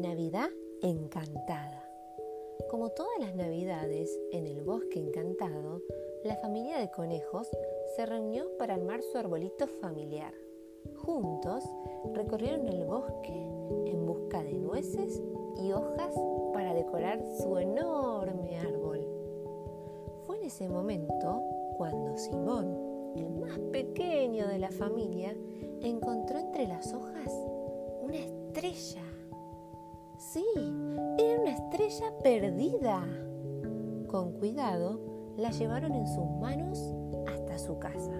Navidad encantada. Como todas las navidades en el bosque encantado, la familia de conejos se reunió para armar su arbolito familiar. Juntos recorrieron el bosque en busca de nueces y hojas para decorar su enorme árbol. Fue en ese momento cuando Simón, el más pequeño de la familia, encontró entre las hojas una estrella. Sí, era una estrella perdida. Con cuidado, la llevaron en sus manos hasta su casa.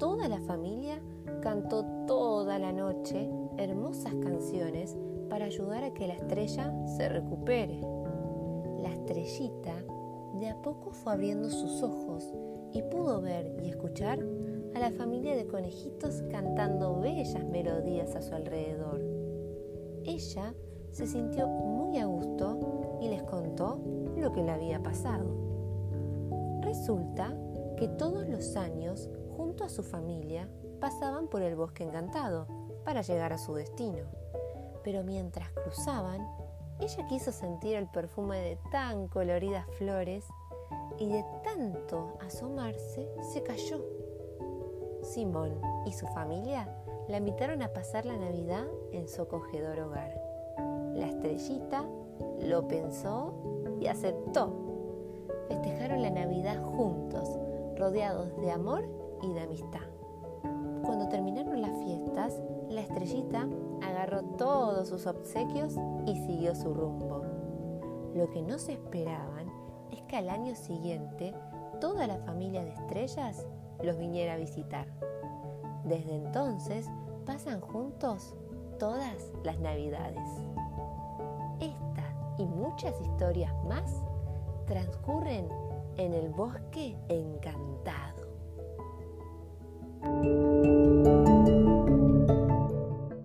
Toda la familia cantó toda la noche hermosas canciones para ayudar a que la estrella se recupere. La estrellita de a poco fue abriendo sus ojos y pudo ver y escuchar a la familia de conejitos cantando bellas melodías a su alrededor. Ella se sintió muy a gusto y les contó lo que le había pasado. Resulta que todos los años, junto a su familia, pasaban por el bosque encantado para llegar a su destino. Pero mientras cruzaban, ella quiso sentir el perfume de tan coloridas flores y de tanto asomarse se cayó. Simón y su familia la invitaron a pasar la Navidad en su acogedor hogar. La estrellita lo pensó y aceptó. Festejaron la Navidad juntos, rodeados de amor y de amistad. Cuando terminaron las fiestas, la estrellita agarró todos sus obsequios y siguió su rumbo. Lo que no se esperaban es que al año siguiente toda la familia de estrellas los viniera a visitar. Desde entonces pasan juntos todas las navidades. Muchas historias más transcurren en el bosque encantado.